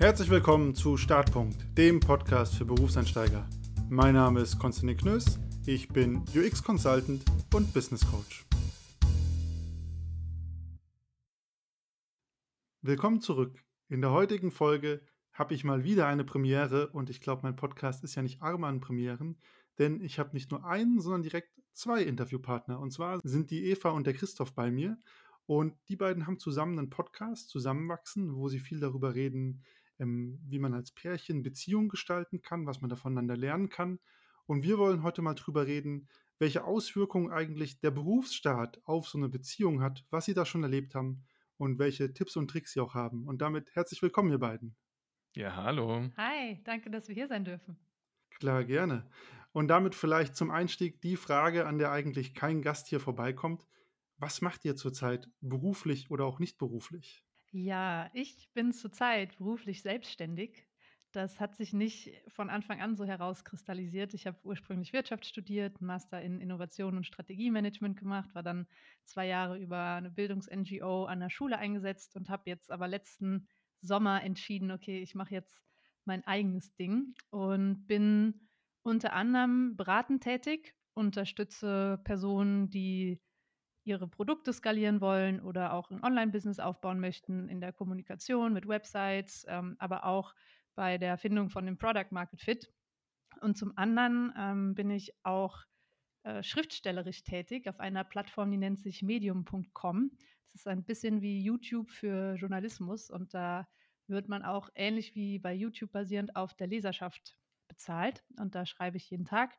Herzlich willkommen zu Startpunkt, dem Podcast für Berufseinsteiger. Mein Name ist Konstantin Knöss, ich bin UX Consultant und Business Coach. Willkommen zurück. In der heutigen Folge habe ich mal wieder eine Premiere und ich glaube, mein Podcast ist ja nicht arm an Premieren, denn ich habe nicht nur einen, sondern direkt zwei Interviewpartner. Und zwar sind die Eva und der Christoph bei mir und die beiden haben zusammen einen Podcast, Zusammenwachsen, wo sie viel darüber reden, ähm, wie man als Pärchen Beziehungen gestalten kann, was man da voneinander lernen kann. Und wir wollen heute mal drüber reden, welche Auswirkungen eigentlich der Berufsstaat auf so eine Beziehung hat, was sie da schon erlebt haben und welche Tipps und Tricks sie auch haben. Und damit herzlich willkommen, ihr beiden. Ja, hallo. Hi, danke, dass wir hier sein dürfen. Klar, gerne. Und damit vielleicht zum Einstieg die Frage, an der eigentlich kein Gast hier vorbeikommt. Was macht ihr zurzeit beruflich oder auch nicht beruflich? Ja, ich bin zurzeit beruflich selbstständig. Das hat sich nicht von Anfang an so herauskristallisiert. Ich habe ursprünglich Wirtschaft studiert, Master in Innovation und Strategiemanagement gemacht, war dann zwei Jahre über eine Bildungs-NGO an der Schule eingesetzt und habe jetzt aber letzten Sommer entschieden, okay, ich mache jetzt mein eigenes Ding und bin unter anderem beratend tätig, unterstütze Personen, die ihre Produkte skalieren wollen oder auch ein Online-Business aufbauen möchten in der Kommunikation mit Websites, ähm, aber auch bei der Findung von dem Product Market Fit. Und zum anderen ähm, bin ich auch äh, schriftstellerisch tätig auf einer Plattform, die nennt sich medium.com. Das ist ein bisschen wie YouTube für Journalismus und da wird man auch ähnlich wie bei YouTube basierend auf der Leserschaft bezahlt. Und da schreibe ich jeden Tag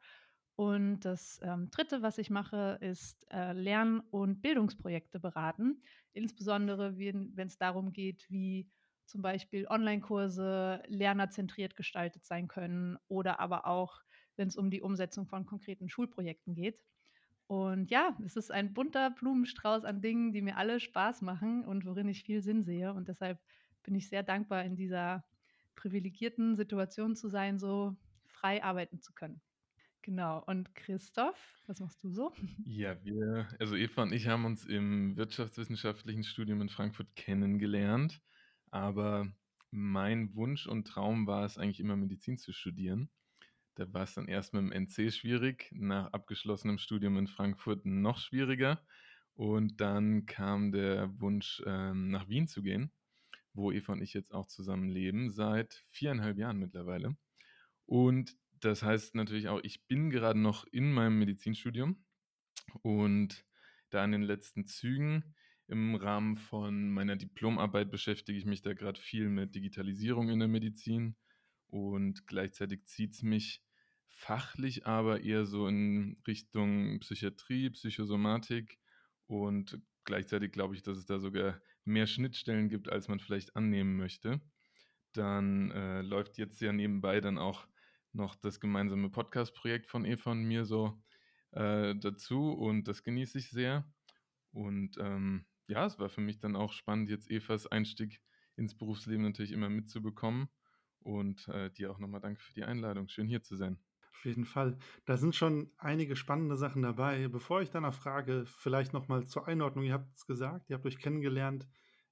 und das ähm, Dritte, was ich mache, ist äh, Lern- und Bildungsprojekte beraten. Insbesondere, wenn es darum geht, wie zum Beispiel Online-Kurse lernerzentriert gestaltet sein können oder aber auch, wenn es um die Umsetzung von konkreten Schulprojekten geht. Und ja, es ist ein bunter Blumenstrauß an Dingen, die mir alle Spaß machen und worin ich viel Sinn sehe. Und deshalb bin ich sehr dankbar, in dieser privilegierten Situation zu sein, so frei arbeiten zu können. Genau. Und Christoph, was machst du so? Ja, wir, also Eva und ich haben uns im wirtschaftswissenschaftlichen Studium in Frankfurt kennengelernt, aber mein Wunsch und Traum war es eigentlich immer Medizin zu studieren. Da war es dann erst mit dem NC schwierig, nach abgeschlossenem Studium in Frankfurt noch schwieriger. Und dann kam der Wunsch, ähm, nach Wien zu gehen, wo Eva und ich jetzt auch zusammen leben, seit viereinhalb Jahren mittlerweile. Und das heißt natürlich auch, ich bin gerade noch in meinem Medizinstudium und da in den letzten Zügen. Im Rahmen von meiner Diplomarbeit beschäftige ich mich da gerade viel mit Digitalisierung in der Medizin und gleichzeitig zieht es mich fachlich aber eher so in Richtung Psychiatrie, Psychosomatik und gleichzeitig glaube ich, dass es da sogar mehr Schnittstellen gibt, als man vielleicht annehmen möchte. Dann äh, läuft jetzt ja nebenbei dann auch noch das gemeinsame Podcast-Projekt von Eva und mir so äh, dazu und das genieße ich sehr. Und ähm, ja, es war für mich dann auch spannend, jetzt Evas Einstieg ins Berufsleben natürlich immer mitzubekommen. Und äh, dir auch nochmal danke für die Einladung. Schön hier zu sein. Auf jeden Fall. Da sind schon einige spannende Sachen dabei. Bevor ich danach frage, vielleicht nochmal zur Einordnung. Ihr habt es gesagt, ihr habt euch kennengelernt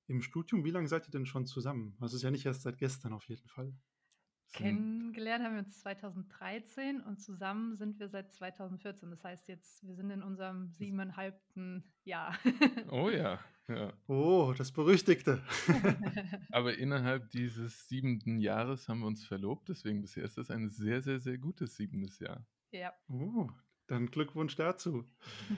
im Studium. Wie lange seid ihr denn schon zusammen? Das ist ja nicht erst seit gestern auf jeden Fall. Kennengelernt haben wir uns 2013 und zusammen sind wir seit 2014. Das heißt jetzt, wir sind in unserem siebeneinhalbten Jahr. Oh ja, ja. Oh, das Berüchtigte. Aber innerhalb dieses siebenten Jahres haben wir uns verlobt, deswegen bisher ist das ein sehr, sehr, sehr gutes siebentes Jahr. Ja. Oh, dann Glückwunsch dazu.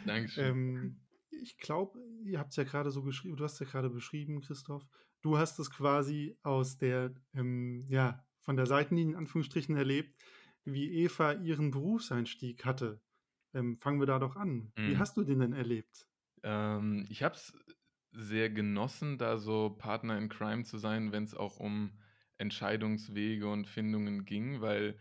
Dankeschön. Ähm, ich glaube, ihr habt es ja gerade so geschrieben, du hast ja gerade beschrieben, Christoph. Du hast es quasi aus der, ähm, ja, von der Seitenlinie in Anführungsstrichen erlebt, wie Eva ihren Berufseinstieg hatte. Ähm, fangen wir da doch an. Mhm. Wie hast du den denn erlebt? Ähm, ich habe es sehr genossen, da so Partner in Crime zu sein, wenn es auch um Entscheidungswege und Findungen ging, weil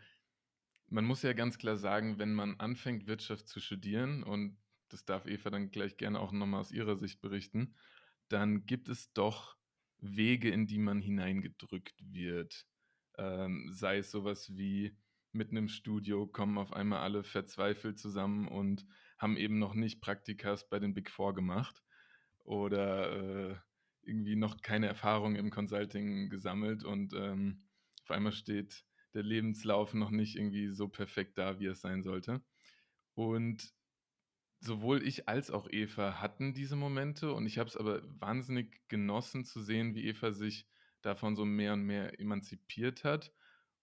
man muss ja ganz klar sagen, wenn man anfängt, Wirtschaft zu studieren, und das darf Eva dann gleich gerne auch nochmal aus ihrer Sicht berichten, dann gibt es doch Wege, in die man hineingedrückt wird. Ähm, sei es sowas wie mitten im Studio kommen auf einmal alle verzweifelt zusammen und haben eben noch nicht Praktikas bei den Big Four gemacht. Oder äh, irgendwie noch keine Erfahrung im Consulting gesammelt und ähm, auf einmal steht der Lebenslauf noch nicht irgendwie so perfekt da, wie es sein sollte. Und sowohl ich als auch Eva hatten diese Momente und ich habe es aber wahnsinnig genossen zu sehen, wie Eva sich davon so mehr und mehr emanzipiert hat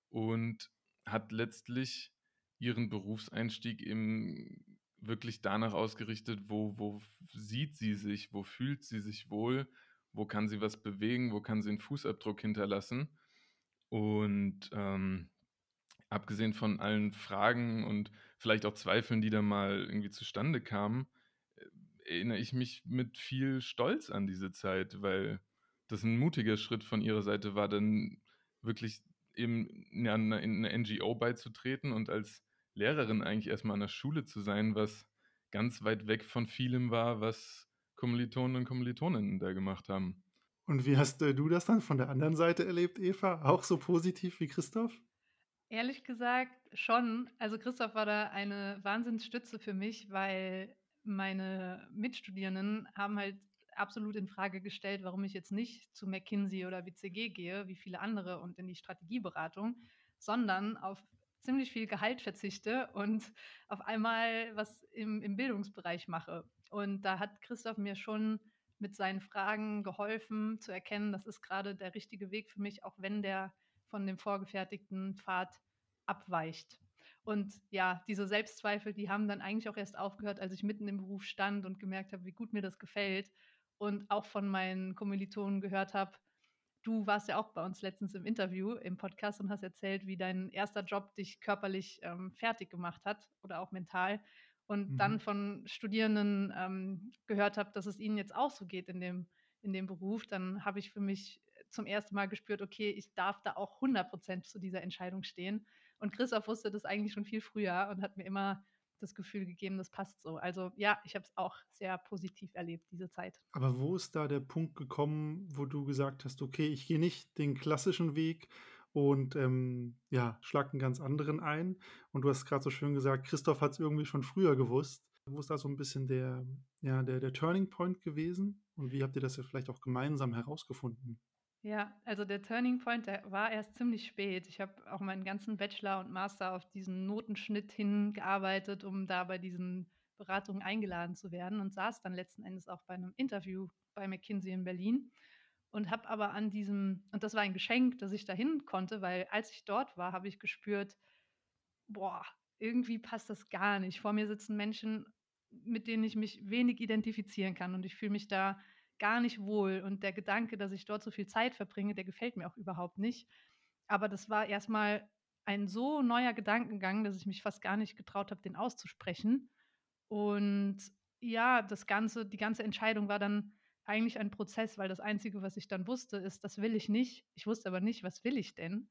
und hat letztlich ihren Berufseinstieg eben wirklich danach ausgerichtet, wo, wo sieht sie sich, wo fühlt sie sich wohl, wo kann sie was bewegen, wo kann sie einen Fußabdruck hinterlassen. Und ähm, abgesehen von allen Fragen und vielleicht auch Zweifeln, die da mal irgendwie zustande kamen, äh, erinnere ich mich mit viel Stolz an diese Zeit, weil das ein mutiger Schritt von ihrer Seite war, dann wirklich eben in eine, in eine NGO beizutreten und als Lehrerin eigentlich erstmal an der Schule zu sein, was ganz weit weg von vielem war, was Kommilitonen und Kommilitoninnen da gemacht haben. Und wie hast äh, du das dann von der anderen Seite erlebt, Eva? Auch so positiv wie Christoph? Ehrlich gesagt schon. Also Christoph war da eine Wahnsinnsstütze für mich, weil meine Mitstudierenden haben halt absolut in Frage gestellt, warum ich jetzt nicht zu McKinsey oder WCG gehe, wie viele andere und in die Strategieberatung, sondern auf ziemlich viel Gehalt verzichte und auf einmal was im, im Bildungsbereich mache. Und da hat Christoph mir schon mit seinen Fragen geholfen zu erkennen, das ist gerade der richtige Weg für mich, auch wenn der von dem vorgefertigten Pfad abweicht. Und ja, diese Selbstzweifel, die haben dann eigentlich auch erst aufgehört, als ich mitten im Beruf stand und gemerkt habe, wie gut mir das gefällt und auch von meinen Kommilitonen gehört habe, du warst ja auch bei uns letztens im Interview im Podcast und hast erzählt, wie dein erster Job dich körperlich ähm, fertig gemacht hat oder auch mental. Und mhm. dann von Studierenden ähm, gehört habe, dass es ihnen jetzt auch so geht in dem, in dem Beruf, dann habe ich für mich zum ersten Mal gespürt, okay, ich darf da auch 100 Prozent zu dieser Entscheidung stehen. Und Christoph wusste das eigentlich schon viel früher und hat mir immer das Gefühl gegeben, das passt so. Also ja, ich habe es auch sehr positiv erlebt, diese Zeit. Aber wo ist da der Punkt gekommen, wo du gesagt hast, okay, ich gehe nicht den klassischen Weg und ähm, ja, schlag einen ganz anderen ein. Und du hast gerade so schön gesagt, Christoph hat es irgendwie schon früher gewusst. Wo ist da so ein bisschen der, ja, der, der Turning Point gewesen? Und wie habt ihr das ja vielleicht auch gemeinsam herausgefunden? Ja, also der Turning Point, der war erst ziemlich spät. Ich habe auch meinen ganzen Bachelor und Master auf diesen Notenschnitt hingearbeitet, um da bei diesen Beratungen eingeladen zu werden und saß dann letzten Endes auch bei einem Interview bei McKinsey in Berlin und habe aber an diesem, und das war ein Geschenk, dass ich dahin konnte, weil als ich dort war, habe ich gespürt, boah, irgendwie passt das gar nicht. Vor mir sitzen Menschen, mit denen ich mich wenig identifizieren kann und ich fühle mich da gar nicht wohl. Und der Gedanke, dass ich dort so viel Zeit verbringe, der gefällt mir auch überhaupt nicht. Aber das war erstmal ein so neuer Gedankengang, dass ich mich fast gar nicht getraut habe, den auszusprechen. Und ja, das ganze, die ganze Entscheidung war dann eigentlich ein Prozess, weil das Einzige, was ich dann wusste, ist, das will ich nicht. Ich wusste aber nicht, was will ich denn.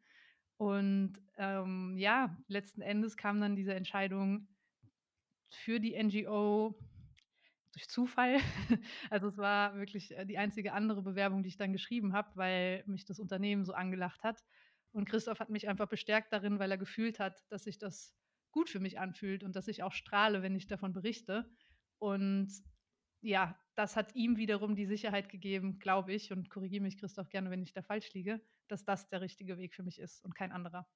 Und ähm, ja, letzten Endes kam dann diese Entscheidung für die NGO durch Zufall. Also es war wirklich äh, die einzige andere Bewerbung, die ich dann geschrieben habe, weil mich das Unternehmen so angelacht hat. Und Christoph hat mich einfach bestärkt darin, weil er gefühlt hat, dass sich das gut für mich anfühlt und dass ich auch strahle, wenn ich davon berichte. Und ja, das hat ihm wiederum die Sicherheit gegeben, glaube ich, und korrigiere mich, Christoph, gerne, wenn ich da falsch liege, dass das der richtige Weg für mich ist und kein anderer.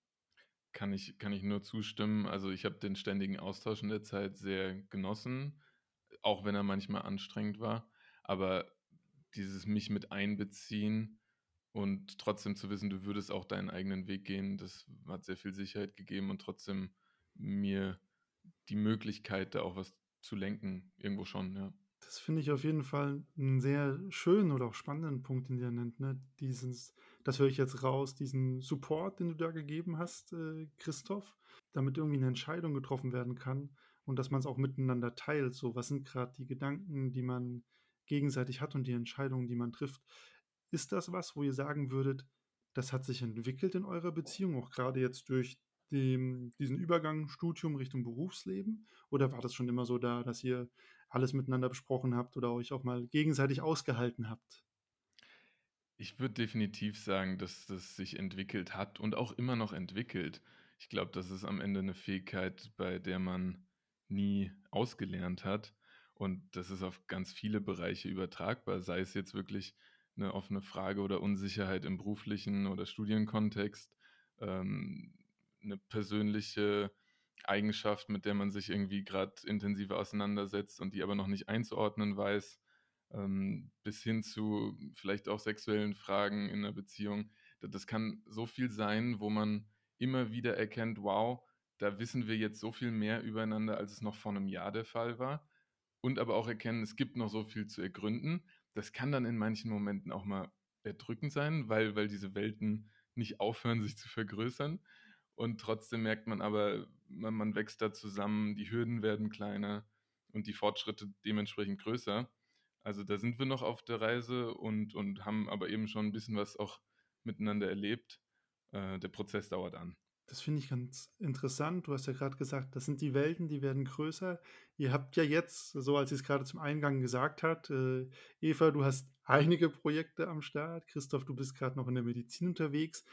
Kann ich, kann ich nur zustimmen. Also ich habe den ständigen Austausch in der Zeit sehr genossen auch wenn er manchmal anstrengend war. Aber dieses mich mit einbeziehen und trotzdem zu wissen, du würdest auch deinen eigenen Weg gehen, das hat sehr viel Sicherheit gegeben und trotzdem mir die Möglichkeit, da auch was zu lenken, irgendwo schon, ja. Das finde ich auf jeden Fall einen sehr schönen oder auch spannenden Punkt, den ihr nennt. Ne? Dieses, das höre ich jetzt raus, diesen Support, den du da gegeben hast, äh, Christoph, damit irgendwie eine Entscheidung getroffen werden kann und dass man es auch miteinander teilt. So, was sind gerade die Gedanken, die man gegenseitig hat und die Entscheidungen, die man trifft. Ist das was, wo ihr sagen würdet, das hat sich entwickelt in eurer Beziehung, auch gerade jetzt durch dem, diesen Übergang Studium Richtung Berufsleben? Oder war das schon immer so da, dass ihr alles miteinander besprochen habt oder euch auch mal gegenseitig ausgehalten habt? Ich würde definitiv sagen, dass das sich entwickelt hat und auch immer noch entwickelt. Ich glaube, das ist am Ende eine Fähigkeit, bei der man nie ausgelernt hat. Und das ist auf ganz viele Bereiche übertragbar, sei es jetzt wirklich eine offene Frage oder Unsicherheit im beruflichen oder Studienkontext, ähm, eine persönliche Eigenschaft, mit der man sich irgendwie gerade intensiver auseinandersetzt und die aber noch nicht einzuordnen weiß, ähm, bis hin zu vielleicht auch sexuellen Fragen in einer Beziehung. Das kann so viel sein, wo man immer wieder erkennt, wow, da wissen wir jetzt so viel mehr übereinander, als es noch vor einem Jahr der Fall war. Und aber auch erkennen, es gibt noch so viel zu ergründen. Das kann dann in manchen Momenten auch mal erdrückend sein, weil, weil diese Welten nicht aufhören, sich zu vergrößern. Und trotzdem merkt man aber, man, man wächst da zusammen, die Hürden werden kleiner und die Fortschritte dementsprechend größer. Also da sind wir noch auf der Reise und, und haben aber eben schon ein bisschen was auch miteinander erlebt. Äh, der Prozess dauert an. Das finde ich ganz interessant. Du hast ja gerade gesagt, das sind die Welten, die werden größer. Ihr habt ja jetzt, so als ich es gerade zum Eingang gesagt hat, äh, Eva, du hast einige Projekte am Start. Christoph, du bist gerade noch in der Medizin unterwegs.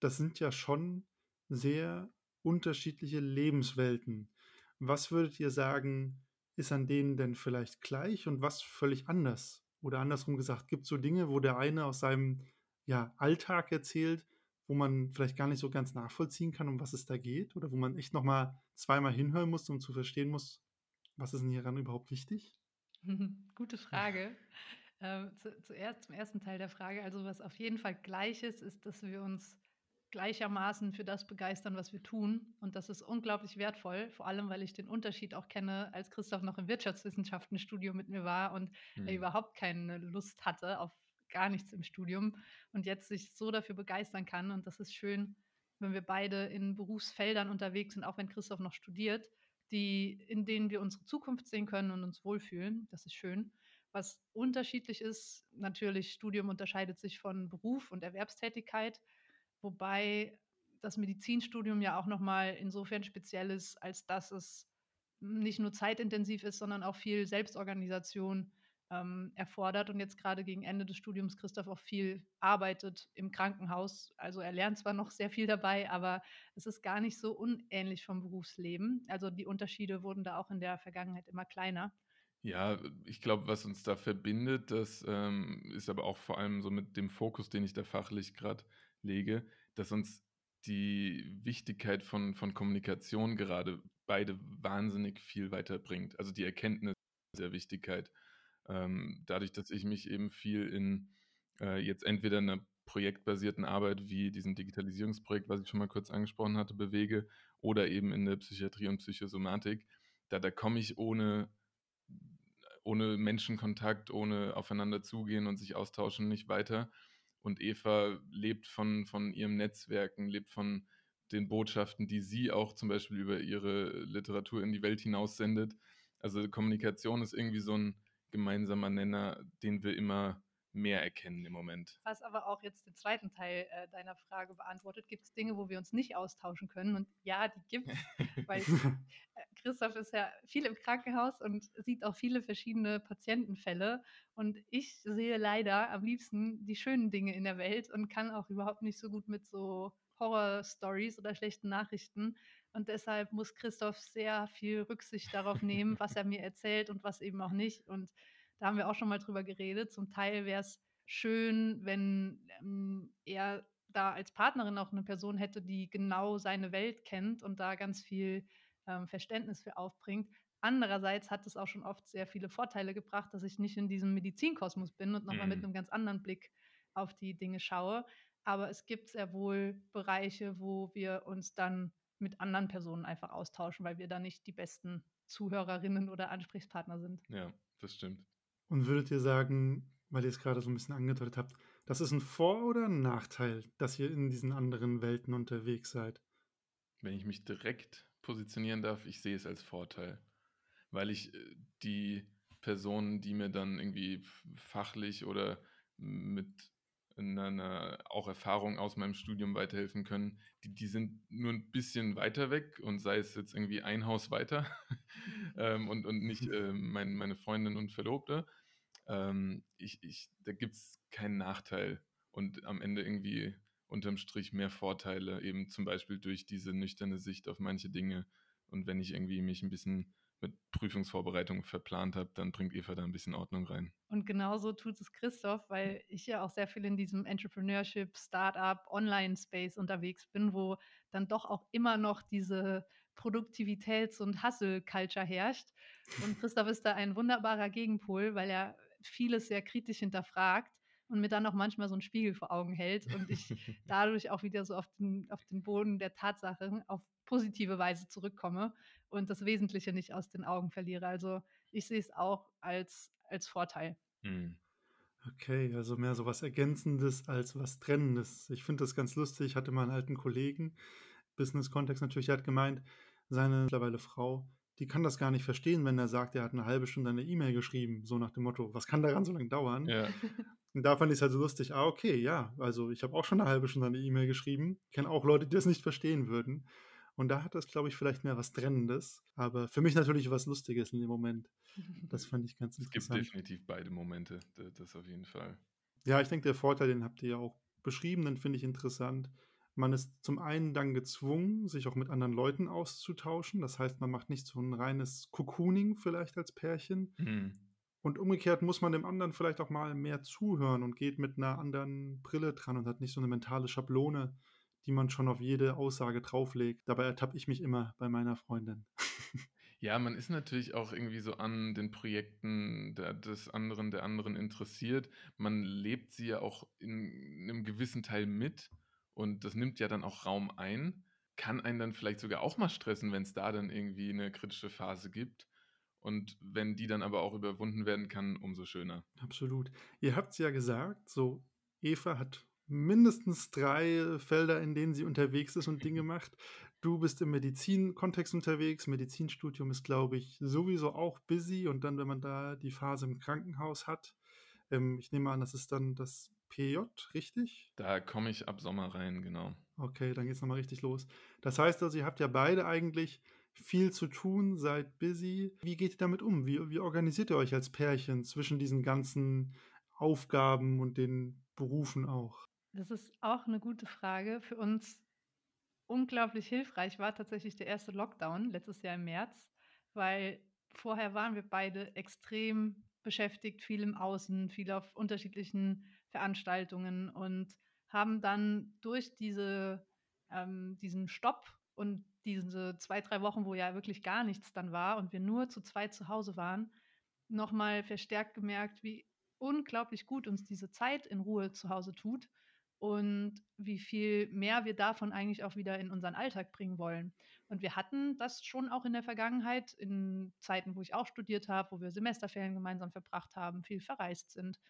Das sind ja schon sehr unterschiedliche Lebenswelten. Was würdet ihr sagen, ist an denen denn vielleicht gleich und was völlig anders? Oder andersrum gesagt, gibt es so Dinge, wo der eine aus seinem ja, Alltag erzählt, wo man vielleicht gar nicht so ganz nachvollziehen kann, um was es da geht? Oder wo man echt nochmal zweimal hinhören muss, um zu verstehen muss, was ist denn hieran überhaupt wichtig? Gute Frage. Äh, zu, zuerst zum ersten Teil der Frage. Also was auf jeden Fall gleich ist, ist, dass wir uns gleichermaßen für das begeistern, was wir tun. Und das ist unglaublich wertvoll, vor allem weil ich den Unterschied auch kenne, als Christoph noch im Wirtschaftswissenschaften-Studium mit mir war und hm. er überhaupt keine Lust hatte auf gar nichts im Studium und jetzt sich so dafür begeistern kann. Und das ist schön, wenn wir beide in Berufsfeldern unterwegs sind, auch wenn Christoph noch studiert, die, in denen wir unsere Zukunft sehen können und uns wohlfühlen. Das ist schön. Was unterschiedlich ist, natürlich, Studium unterscheidet sich von Beruf und Erwerbstätigkeit wobei das Medizinstudium ja auch nochmal insofern speziell ist, als dass es nicht nur zeitintensiv ist, sondern auch viel Selbstorganisation ähm, erfordert und jetzt gerade gegen Ende des Studiums Christoph auch viel arbeitet im Krankenhaus. Also er lernt zwar noch sehr viel dabei, aber es ist gar nicht so unähnlich vom Berufsleben. Also die Unterschiede wurden da auch in der Vergangenheit immer kleiner. Ja, ich glaube, was uns da verbindet, das ähm, ist aber auch vor allem so mit dem Fokus, den ich da fachlich gerade lege, dass uns die Wichtigkeit von, von Kommunikation gerade beide wahnsinnig viel weiterbringt. Also die Erkenntnis der Wichtigkeit. Ähm, dadurch, dass ich mich eben viel in äh, jetzt entweder einer projektbasierten Arbeit wie diesem Digitalisierungsprojekt, was ich schon mal kurz angesprochen hatte, bewege, oder eben in der Psychiatrie und Psychosomatik, da, da komme ich ohne, ohne Menschenkontakt, ohne aufeinander zugehen und sich austauschen nicht weiter. Und Eva lebt von, von ihrem Netzwerken, lebt von den Botschaften, die sie auch zum Beispiel über ihre Literatur in die Welt hinaus sendet. Also Kommunikation ist irgendwie so ein gemeinsamer Nenner, den wir immer mehr erkennen im Moment. Was aber auch jetzt den zweiten Teil äh, deiner Frage beantwortet, gibt es Dinge, wo wir uns nicht austauschen können? Und ja, die gibt es, weil äh, Christoph ist ja viel im Krankenhaus und sieht auch viele verschiedene Patientenfälle. Und ich sehe leider am liebsten die schönen Dinge in der Welt und kann auch überhaupt nicht so gut mit so Horror-Stories oder schlechten Nachrichten. Und deshalb muss Christoph sehr viel Rücksicht darauf nehmen, was er mir erzählt und was eben auch nicht. Und da haben wir auch schon mal drüber geredet. Zum Teil wäre es schön, wenn ähm, er da als Partnerin auch eine Person hätte, die genau seine Welt kennt und da ganz viel ähm, Verständnis für aufbringt. Andererseits hat es auch schon oft sehr viele Vorteile gebracht, dass ich nicht in diesem Medizinkosmos bin und nochmal mhm. mit einem ganz anderen Blick auf die Dinge schaue. Aber es gibt sehr wohl Bereiche, wo wir uns dann mit anderen Personen einfach austauschen, weil wir da nicht die besten Zuhörerinnen oder Ansprechpartner sind. Ja, das stimmt. Und würdet ihr sagen, weil ihr es gerade so ein bisschen angedeutet habt, das ist ein Vor- oder ein Nachteil, dass ihr in diesen anderen Welten unterwegs seid? Wenn ich mich direkt positionieren darf, ich sehe es als Vorteil, weil ich äh, die Personen, die mir dann irgendwie fachlich oder mit einer auch Erfahrung aus meinem Studium weiterhelfen können, die, die sind nur ein bisschen weiter weg und sei es jetzt irgendwie ein Haus weiter ähm, und, und nicht äh, mein, meine Freundin und Verlobte, ähm, ich, ich, da gibt es keinen Nachteil und am Ende irgendwie unterm Strich mehr Vorteile, eben zum Beispiel durch diese nüchterne Sicht auf manche Dinge. Und wenn ich irgendwie mich ein bisschen mit Prüfungsvorbereitung verplant habe, dann bringt Eva da ein bisschen Ordnung rein. Und genauso tut es Christoph, weil ich ja auch sehr viel in diesem Entrepreneurship, Startup, Online-Space unterwegs bin, wo dann doch auch immer noch diese Produktivitäts- und Hustle-Culture herrscht. Und Christoph ist da ein wunderbarer Gegenpol, weil er vieles sehr kritisch hinterfragt und mir dann auch manchmal so einen Spiegel vor Augen hält und ich dadurch auch wieder so auf den, auf den Boden der Tatsachen auf positive Weise zurückkomme und das Wesentliche nicht aus den Augen verliere. Also ich sehe es auch als, als Vorteil. Mhm. Okay, also mehr so was Ergänzendes als was Trennendes. Ich finde das ganz lustig. Ich hatte mal einen alten Kollegen, Business-Kontext natürlich, der hat gemeint, seine mittlerweile Frau, die kann das gar nicht verstehen, wenn er sagt, er hat eine halbe Stunde eine E-Mail geschrieben, so nach dem Motto, was kann daran so lange dauern? Ja. Und da fand ich es halt so lustig, ah, okay, ja, also ich habe auch schon eine halbe Stunde eine E-Mail geschrieben, kenne auch Leute, die das nicht verstehen würden. Und da hat das, glaube ich, vielleicht mehr was Trennendes, aber für mich natürlich was Lustiges in dem Moment. Das fand ich ganz Es gibt interessant. definitiv beide Momente, das auf jeden Fall. Ja, ich denke, der Vorteil, den habt ihr ja auch beschrieben, den finde ich interessant. Man ist zum einen dann gezwungen, sich auch mit anderen Leuten auszutauschen. Das heißt, man macht nicht so ein reines Cocooning vielleicht als Pärchen. Mhm. Und umgekehrt muss man dem anderen vielleicht auch mal mehr zuhören und geht mit einer anderen Brille dran und hat nicht so eine mentale Schablone, die man schon auf jede Aussage drauflegt. Dabei ertappe ich mich immer bei meiner Freundin. Ja, man ist natürlich auch irgendwie so an den Projekten der, des anderen, der anderen interessiert. Man lebt sie ja auch in einem gewissen Teil mit und das nimmt ja dann auch Raum ein. Kann einen dann vielleicht sogar auch mal stressen, wenn es da dann irgendwie eine kritische Phase gibt. Und wenn die dann aber auch überwunden werden kann, umso schöner. Absolut. Ihr habt es ja gesagt, so Eva hat mindestens drei Felder, in denen sie unterwegs ist und Dinge macht. Du bist im Medizinkontext unterwegs. Medizinstudium ist, glaube ich, sowieso auch busy. Und dann, wenn man da die Phase im Krankenhaus hat, ähm, ich nehme an, das ist dann das PJ, richtig? Da komme ich ab Sommer rein, genau. Okay, dann geht es nochmal richtig los. Das heißt also, ihr habt ja beide eigentlich viel zu tun, seid busy. Wie geht ihr damit um? Wie, wie organisiert ihr euch als Pärchen zwischen diesen ganzen Aufgaben und den Berufen auch? Das ist auch eine gute Frage. Für uns unglaublich hilfreich war tatsächlich der erste Lockdown letztes Jahr im März, weil vorher waren wir beide extrem beschäftigt, viel im Außen, viel auf unterschiedlichen Veranstaltungen und haben dann durch diese, ähm, diesen Stopp und diese zwei, drei Wochen, wo ja wirklich gar nichts dann war und wir nur zu zweit zu Hause waren, nochmal verstärkt gemerkt, wie unglaublich gut uns diese Zeit in Ruhe zu Hause tut und wie viel mehr wir davon eigentlich auch wieder in unseren Alltag bringen wollen. Und wir hatten das schon auch in der Vergangenheit, in Zeiten, wo ich auch studiert habe, wo wir Semesterferien gemeinsam verbracht haben, viel verreist sind.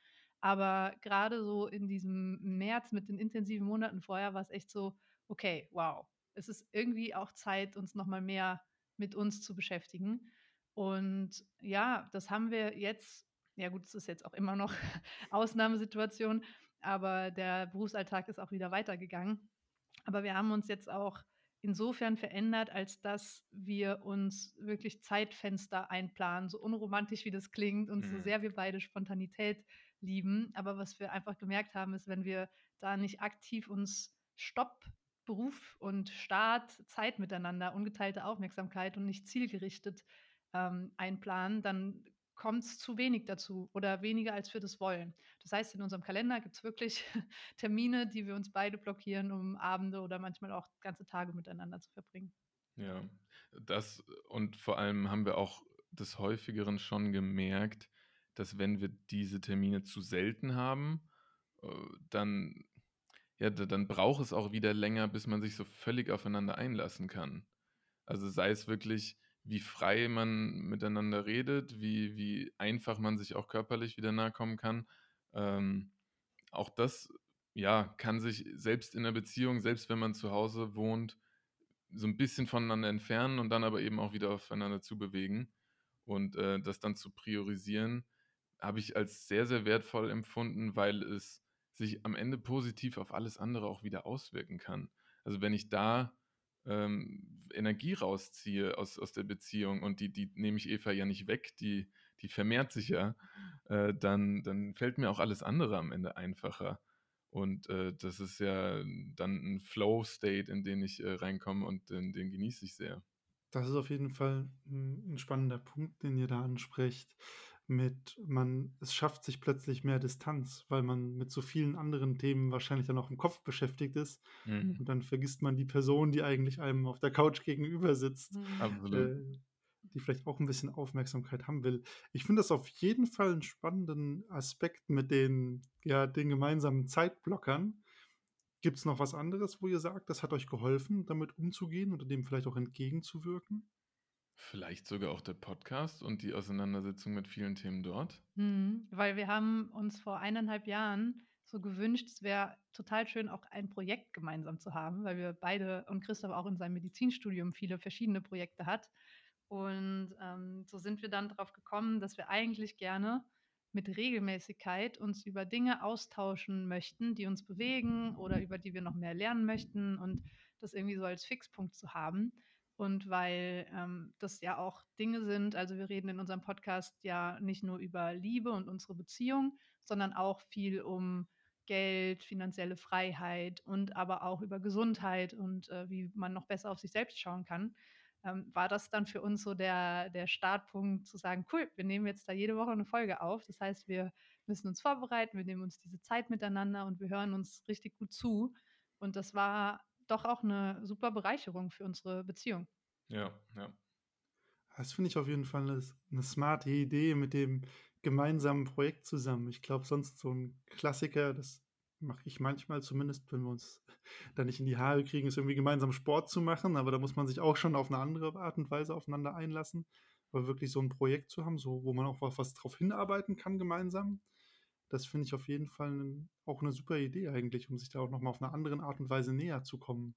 Aber gerade so in diesem März mit den intensiven Monaten vorher war es echt so, okay, wow, es ist irgendwie auch Zeit, uns nochmal mehr mit uns zu beschäftigen. Und ja, das haben wir jetzt, ja gut, es ist jetzt auch immer noch Ausnahmesituation, aber der Berufsalltag ist auch wieder weitergegangen. Aber wir haben uns jetzt auch insofern verändert, als dass wir uns wirklich Zeitfenster einplanen, so unromantisch wie das klingt und so Mhm. sehr wir beide Spontanität lieben. Aber was wir einfach gemerkt haben, ist, wenn wir da nicht aktiv uns Stopp, Beruf und Start, Zeit miteinander, ungeteilte Aufmerksamkeit und nicht zielgerichtet ähm, einplanen, dann kommt es zu wenig dazu oder weniger, als wir das wollen. Das heißt, in unserem Kalender gibt es wirklich Termine, die wir uns beide blockieren, um Abende oder manchmal auch ganze Tage miteinander zu verbringen. Ja, das und vor allem haben wir auch des Häufigeren schon gemerkt, dass wenn wir diese Termine zu selten haben, äh, dann, ja, da- dann braucht es auch wieder länger, bis man sich so völlig aufeinander einlassen kann. Also sei es wirklich, wie frei man miteinander redet, wie, wie einfach man sich auch körperlich wieder nahe kommen kann. Ähm, auch das, ja, kann sich selbst in der Beziehung, selbst wenn man zu Hause wohnt, so ein bisschen voneinander entfernen und dann aber eben auch wieder aufeinander zubewegen. Und äh, das dann zu priorisieren, habe ich als sehr, sehr wertvoll empfunden, weil es sich am Ende positiv auf alles andere auch wieder auswirken kann. Also wenn ich da ähm, Energie rausziehe aus, aus der Beziehung und die, die nehme ich Eva ja nicht weg, die, die vermehrt sich ja, äh, dann, dann fällt mir auch alles andere am Ende einfacher. Und äh, das ist ja dann ein Flow-State, in den ich äh, reinkomme und den, den genieße ich sehr. Das ist auf jeden Fall 'n 'n spannender Punkt, den ihr da ansprecht mit man es schafft sich plötzlich mehr Distanz, weil man mit so vielen anderen Themen wahrscheinlich dann auch im Kopf beschäftigt ist Mhm. und dann vergisst man die Person, die eigentlich einem auf der Couch gegenüber sitzt, Mhm. Äh, die vielleicht auch 'n bisschen Aufmerksamkeit haben will. Ich finde das auf jeden Fall 'n spannenden Aspekt mit den ja, den gemeinsamen Zeitblockern. Gibt's noch was anderes, wo ihr sagt, das hat euch geholfen, damit umzugehen oder dem vielleicht auch entgegenzuwirken? Vielleicht sogar auch der Podcast und die Auseinandersetzung mit vielen Themen dort? Mhm, weil wir haben uns vor 1 1/2 Jahren so gewünscht, es wäre total schön, auch ein Projekt gemeinsam zu haben, weil wir beide und Christoph auch in seinem Medizinstudium viele verschiedene Projekte hat. Und, ähm, so sind wir dann drauf gekommen, dass wir eigentlich gerne mit Regelmäßigkeit uns über Dinge austauschen möchten, die uns bewegen oder über die wir noch mehr lernen möchten und das irgendwie so als Fixpunkt zu haben. Und weil, ähm, das ja auch Dinge sind also, wir reden in unserem Podcast ja nicht nur über Liebe und unsere Beziehung, sondern auch viel um Geld, finanzielle Freiheit und aber auch über Gesundheit und, äh, wie man noch besser auf sich selbst schauen kann. Ähm, war das dann für uns so der der Startpunkt zu sagen: „Cool, wir nehmen jetzt da jede Woche 'ne Folge auf.“ Das heißt, wir müssen uns vorbereiten, wir nehmen uns diese Zeit miteinander und wir hören uns richtig gut zu. Und das war doch auch 'ne super Bereicherung für unsere Beziehung. Ja, ja. Das finde ich auf jeden Fall 'ne s 'ne smarte Idee mit dem gemeinsamen Projekt zusammen. Ich glaube, sonst so 'n Klassiker, das mache ich manchmal zumindest, wenn wir uns da nicht in die Haare kriegen, ist irgendwie gemeinsam Sport zu machen, aber da muss man sich auch schon auf 'ne andere Art und Weise aufeinander einlassen. Aber wirklich so 'n Projekt zu haben, so wo man auch was drauf hinarbeiten kann gemeinsam, das finde ich auf jeden Fall auch 'ne super Idee eigentlich, um sich da auch noch mal auf 'ner anderen Art und Weise näher zu kommen.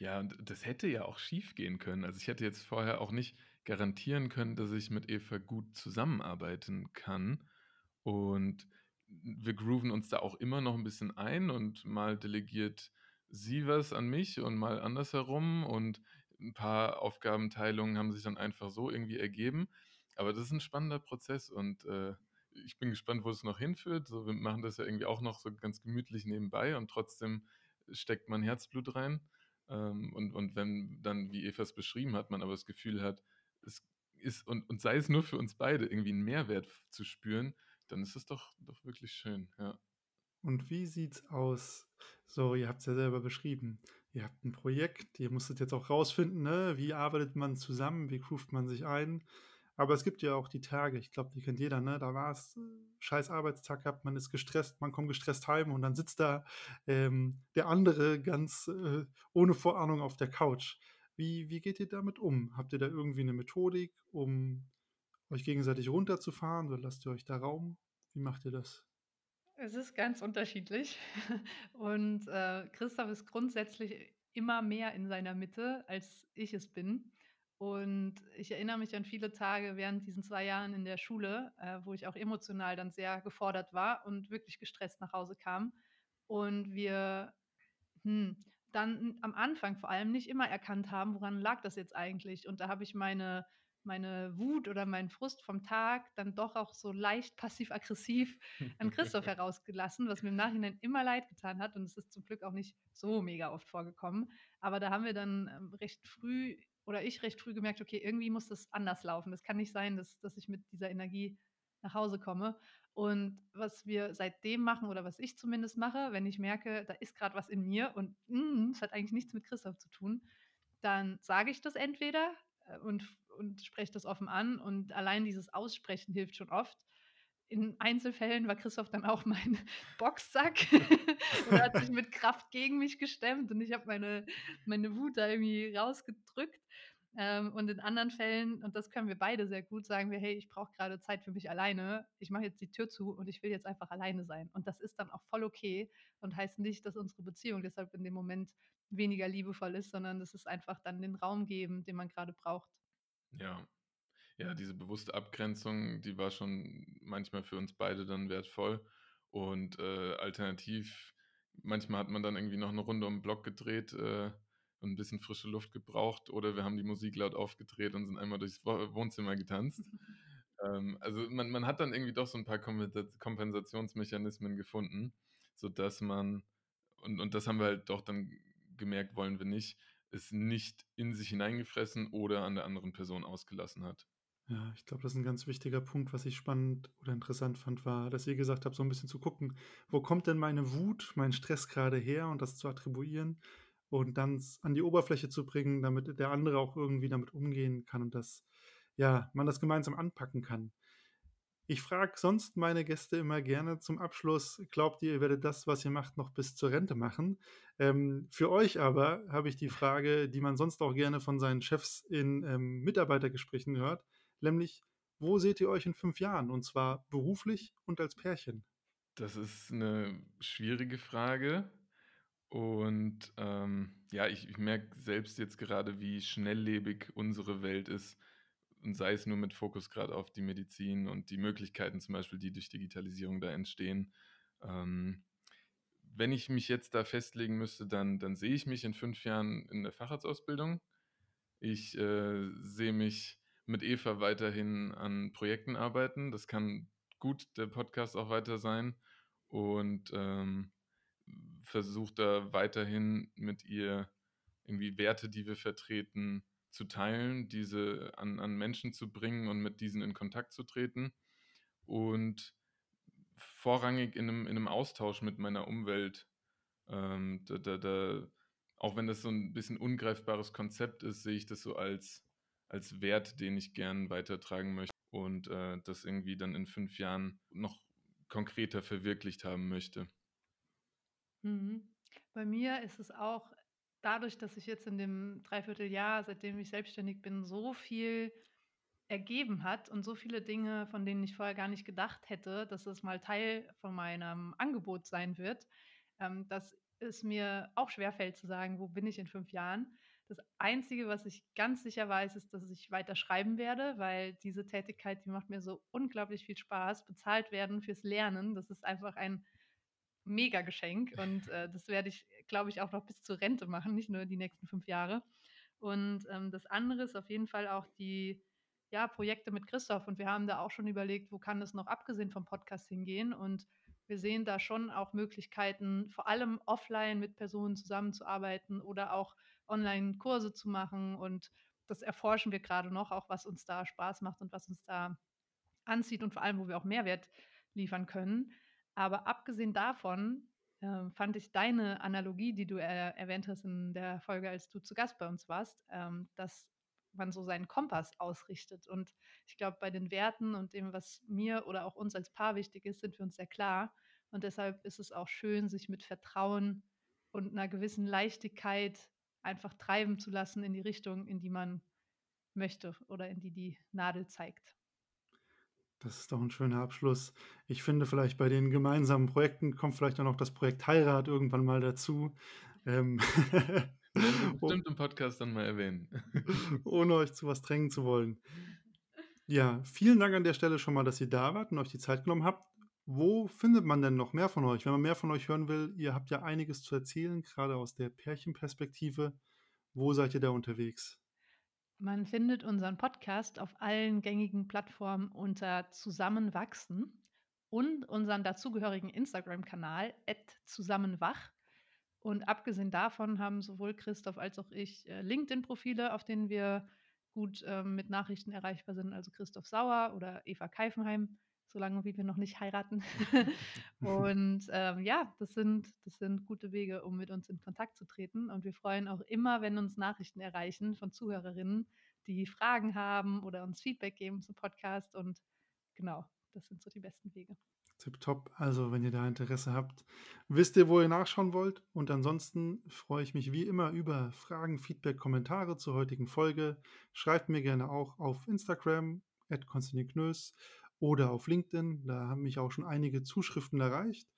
Ja, und das hätte ja auch schiefgehen können. Also, ich hätte jetzt vorher auch nicht garantieren können, dass ich mit Eva gut zusammenarbeiten kann. Und wir grooven uns da auch immer noch 'n bisschen ein und mal delegiert sie was an mich und mal andersherum und 'n paar Aufgabenteilungen haben sich dann einfach so irgendwie ergeben. Aber das ist 'n spannender Prozess und, äh, ich bin gespannt, wo es noch hinführt. So, wir machen das ja irgendwie auch noch so ganz gemütlich nebenbei und trotzdem steckt man Herzblut rein. Ähm, und und wenn dann, wie Eva es beschrieben hat, man aber das Gefühl hat, es ist und und sei es nur für uns beide irgendwie 'n Mehrwert zu spüren, dann ist es doch doch wirklich schön, ja. Und wie sieht's aus? So, ihr habt's ja selber beschrieben. Ihr habt 'n Projekt, ihr musstet jetzt auch rausfinden, ne, wie arbeitet man zusammen, wie groovt man sich ein? Aber es gibt ja auch die Tage, ich glaube, die kennt jeder, ne? Da war's scheiß Arbeitstag gehabt, man ist gestresst, man kommt gestresst heim und dann sitzt da, ähm, der andere ganz, äh, ohne Vorahnung auf der Couch. Wie wie geht ihr damit um? Habt ihr da irgendwie 'ne Methodik, um euch gegenseitig runterzufahren oder lasst ihr euch da Raum? Wie macht ihr das? Es ist ganz unterschiedlich und, äh, Christoph ist grundsätzlich immer mehr in seiner Mitte, als ich es bin. Und ich erinnere mich an viele Tage während diesen 2 Jahren in der Schule, äh, wo ich auch emotional dann sehr gefordert war und wirklich gestresst nach Hause kam. Und wir, hm, dann am Anfang vor allem nicht immer erkannt haben, woran lag das jetzt eigentlich? Und da habe ich meine meine Wut oder meinen Frust vom Tag dann doch auch so leicht passiv-aggressiv an Christoph herausgelassen, was mir im Nachhinein immer leid getan hat und es ist zum Glück auch nicht so mega oft vorgekommen. Aber da haben wir dann, ähm, recht früh oder ich recht früh gemerkt: „Okay, irgendwie muss das anders laufen. Das kann nicht sein, dass dass ich mit dieser Energie nach Hause komme.“ Und was wir seitdem machen oder was ich zumindest mache, wenn ich merke, da ist grad was in mir und, hm, es hat eigentlich nichts mit Christoph zu tun, dann sage ich das entweder, äh, und und spreche das offen an und allein dieses Aussprechen hilft schon oft. In Einzelfällen war Christoph dann auch mein Boxsack und hat sich mit Kraft gegen mich gestemmt und ich habe meine meine Wut da irgendwie rausgedrückt. Ähm, und in anderen Fällen, und das können wir beide sehr gut, sagen wir: „Hey, ich brauche grade Zeit für mich alleine. Ich mache jetzt die Tür zu und ich will jetzt einfach alleine sein.“ Und das ist dann auch voll okay und heißt nicht, dass unsere Beziehung deshalb in dem Moment weniger liebevoll ist, sondern das ist einfach dann den Raum geben, den man grade braucht. Ja. Ja, diese bewusste Abgrenzung, die war schon manchmal für uns beide dann wertvoll. Und, äh, alternativ manchmal hat man dann irgendwie noch 'ne Runde um 'n Block gedreht, äh, und 'n bisschen frische Luft gebraucht oder wir haben die Musik laut aufgedreht und sind einmal durchs Wo Wohnzimmer getanzt. Ähm, also, man man hat dann irgendwie doch so 'n paar Kompensa Kompensationsmechanismen gefunden, sodass man und und das haben wir halt doch dann gemerkt, wollen wir nicht, es nicht in sich hineingefressen oder an der anderen Person ausgelassen hat. Ja, ich glaube, das ist ein ganz wichtiger Punkt, was ich spannend oder interessant fand, war, dass ihr gesagt habt, so ein bisschen zu gucken, wo kommt denn meine Wut, mein Stress gerade her und das zu attribuieren und dann an die Oberfläche zu bringen, damit der andere auch irgendwie damit umgehen kann und dass ja, man das gemeinsam anpacken kann. Ich frage sonst meine Gäste immer gerne zum Abschluss, glaubt ihr, ihr werdet das, was ihr macht, noch bis zur Rente machen? Ähm, für euch aber habe ich die Frage, die man sonst auch gerne von seinen Chefs in ähm, Mitarbeitergesprächen hört, nämlich, wo seht ihr euch in fünf Jahren? Und zwar beruflich und als Pärchen. Das ist eine schwierige Frage. Und ähm, ja, ich, ich merke selbst jetzt gerade, wie schnelllebig unsere Welt ist und sei es nur mit Fokus gerade auf die Medizin und die Möglichkeiten zum Beispiel, die durch Digitalisierung da entstehen. Ähm, wenn ich mich jetzt da festlegen müsste, dann, dann sehe ich mich in fünf Jahren in der Facharztausbildung. Ich äh, sehe mich mit Eva weiterhin an Projekten arbeiten. Das kann gut der Podcast auch weiter sein. Und ähm, versuche da weiterhin mit ihr irgendwie Werte, die wir vertreten, zu teilen, diese an, an Menschen zu bringen und mit diesen in Kontakt zu treten und vorrangig in einem, in einem Austausch mit meiner Umwelt. Ähm, da, da, da, auch wenn das so ein bisschen ungreifbares Konzept ist, sehe ich das so als, als Wert, den ich gern weitertragen möchte und äh, das irgendwie dann in fünf Jahren noch konkreter verwirklicht haben möchte. Mhm. Bei mir ist es auch dadurch, dass sich jetzt in dem Dreivierteljahr, seitdem ich selbstständig bin, so viel ergeben hat und so viele Dinge, von denen ich vorher gar nicht gedacht hätte, dass es mal Teil von meinem Angebot sein wird, ähm, dass es mir auch schwerfällt zu sagen, wo bin ich in fünf Jahren. Das Einzige, was ich ganz sicher weiß, ist, dass ich weiter schreiben werde, weil diese Tätigkeit, die macht mir so unglaublich viel Spaß. Bezahlt werden fürs Lernen, das ist einfach ein mega Geschenk und äh, das werde ich, glaube ich, auch noch bis zur Rente machen, nicht nur die nächsten fünf Jahre. Und ähm, das andere ist auf jeden Fall auch die ja, Projekte mit Christoph und wir haben da auch schon überlegt, wo kann es noch abgesehen vom Podcast hingehen und wir sehen da schon auch Möglichkeiten, vor allem offline mit Personen zusammenzuarbeiten oder auch online Kurse zu machen und das erforschen wir gerade noch, auch was uns da Spaß macht und was uns da anzieht und vor allem, wo wir auch Mehrwert liefern können. Aber abgesehen davon äh, fand ich deine Analogie, die du äh, erwähnt hast in der Folge, als du zu Gast bei uns warst, ähm, dass man so seinen Kompass ausrichtet. Und ich glaube, bei den Werten und dem, was mir oder auch uns als Paar wichtig ist, sind wir uns sehr klar. Und deshalb ist es auch schön, sich mit Vertrauen und einer gewissen Leichtigkeit einfach treiben zu lassen in die Richtung, in die man möchte oder in die die Nadel zeigt. Das ist doch ein schöner Abschluss. Ich finde, vielleicht bei den gemeinsamen Projekten kommt vielleicht auch noch das Projekt Heirat irgendwann mal dazu. Ähm, bestimmt im Podcast dann mal erwähnen. ohne euch zu was drängen zu wollen. Ja, vielen Dank an der Stelle schon mal, dass ihr da wart und euch die Zeit genommen habt. Wo findet man denn noch mehr von euch? Wenn man mehr von euch hören will, ihr habt ja einiges zu erzählen, gerade aus der Pärchenperspektive. Wo seid ihr da unterwegs? Man findet unseren Podcast auf allen gängigen Plattformen unter Zusammenwachsen und unseren dazugehörigen Instagram-Kanal zusammenwach. Und abgesehen davon haben sowohl Christoph als auch ich äh, LinkedIn-Profile, auf denen wir gut ähm, mit Nachrichten erreichbar sind. Also Christoph Sauer oder Eva Keifenheim solange wie wir noch nicht heiraten. und ähm, ja, das sind, das sind gute Wege, um mit uns in Kontakt zu treten. Und wir freuen auch immer, wenn uns Nachrichten erreichen von Zuhörerinnen, die Fragen haben oder uns Feedback geben zum Podcast. Und genau, das sind so die besten Wege. Tipptopp. Also, wenn ihr da Interesse habt, wisst ihr, wo ihr nachschauen wollt. Und ansonsten freue ich mich wie immer über Fragen, Feedback, Kommentare zur heutigen Folge. Schreibt mir gerne auch auf Instagram, at Konstantin Knös oder auf LinkedIn. Da haben mich auch schon einige Zuschriften erreicht.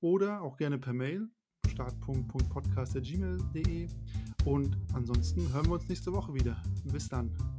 Oder auch gerne per Mail startpunkt.podcast.gmail.de. Und ansonsten hören wir uns nächste Woche wieder. Bis dann.